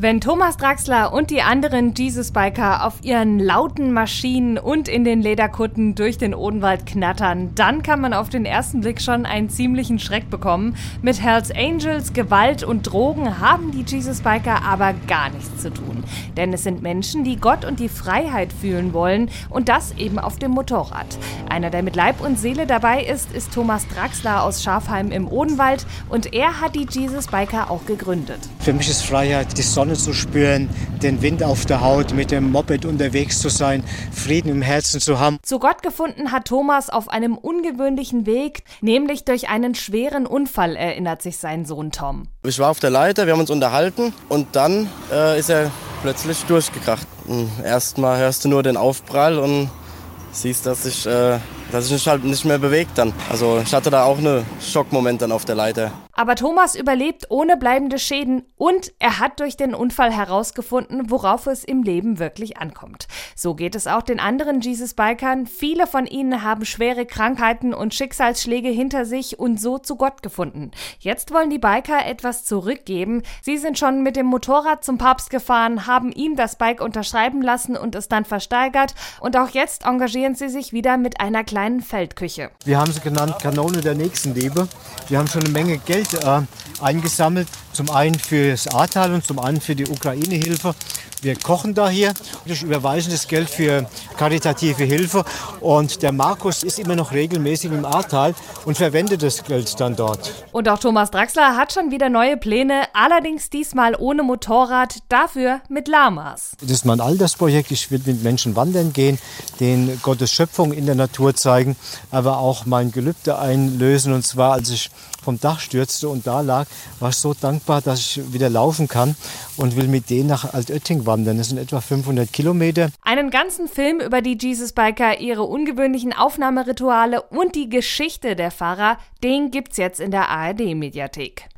Wenn Thomas Draxler und die anderen Jesus-Biker auf ihren lauten Maschinen und in den Lederkutten durch den Odenwald knattern, dann kann man auf den ersten Blick schon einen ziemlichen Schreck bekommen. Mit Hells Angels, Gewalt und Drogen haben die Jesus-Biker aber gar nichts zu tun. Denn es sind Menschen, die Gott und die Freiheit fühlen wollen und das eben auf dem Motorrad. Einer, der mit Leib und Seele dabei ist, ist Thomas Draxler aus Schafheim im Odenwald und er hat die Jesus-Biker auch gegründet. Für mich ist Freiheit die Sonne Sonne zu spüren, den Wind auf der Haut, mit dem Moped unterwegs zu sein, Frieden im Herzen zu haben. Zu Gott gefunden hat Thomas auf einem ungewöhnlichen Weg, nämlich durch einen schweren Unfall, erinnert sich sein Sohn Tom. Ich war auf der Leiter, wir haben uns unterhalten und dann äh, ist er plötzlich durchgekracht. Erstmal hörst du nur den Aufprall und siehst, dass ich, äh, dass ich mich halt nicht mehr bewegt dann. Also ich hatte da auch einen Schockmoment dann auf der Leiter. Aber Thomas überlebt ohne bleibende Schäden und er hat durch den Unfall herausgefunden, worauf es im Leben wirklich ankommt. So geht es auch den anderen Jesus-Bikern. Viele von ihnen haben schwere Krankheiten und Schicksalsschläge hinter sich und so zu Gott gefunden. Jetzt wollen die Biker etwas zurückgeben. Sie sind schon mit dem Motorrad zum Papst gefahren, haben ihm das Bike unterschreiben lassen und es dann versteigert. Und auch jetzt engagieren sie sich wieder mit einer kleinen Feldküche. Wir haben sie genannt Kanone der Nächstenliebe. Wir haben schon eine Menge Geld Geld äh, eingesammelt. Zum einen für das Ahrtal und zum anderen für die Ukraine-Hilfe. Wir kochen da hier, ich überweisen das Geld für karitative Hilfe und der Markus ist immer noch regelmäßig im Ahrtal und verwendet das Geld dann dort. Und auch Thomas Draxler hat schon wieder neue Pläne, allerdings diesmal ohne Motorrad, dafür mit Lamas. Das ist mein Altersprojekt. Ich will mit Menschen wandern gehen, denen Gottes Schöpfung in der Natur zeigen, aber auch mein Gelübde einlösen. Und zwar, als ich vom Dach stürzte und da lag, war ich so dankbar, dass ich wieder laufen kann und will mit denen nach Altötting wandern. Das sind etwa 500 Kilometer. Einen ganzen Film über die Jesus Biker, ihre ungewöhnlichen Aufnahmerituale und die Geschichte der Fahrer, den gibt's jetzt in der ARD-Mediathek.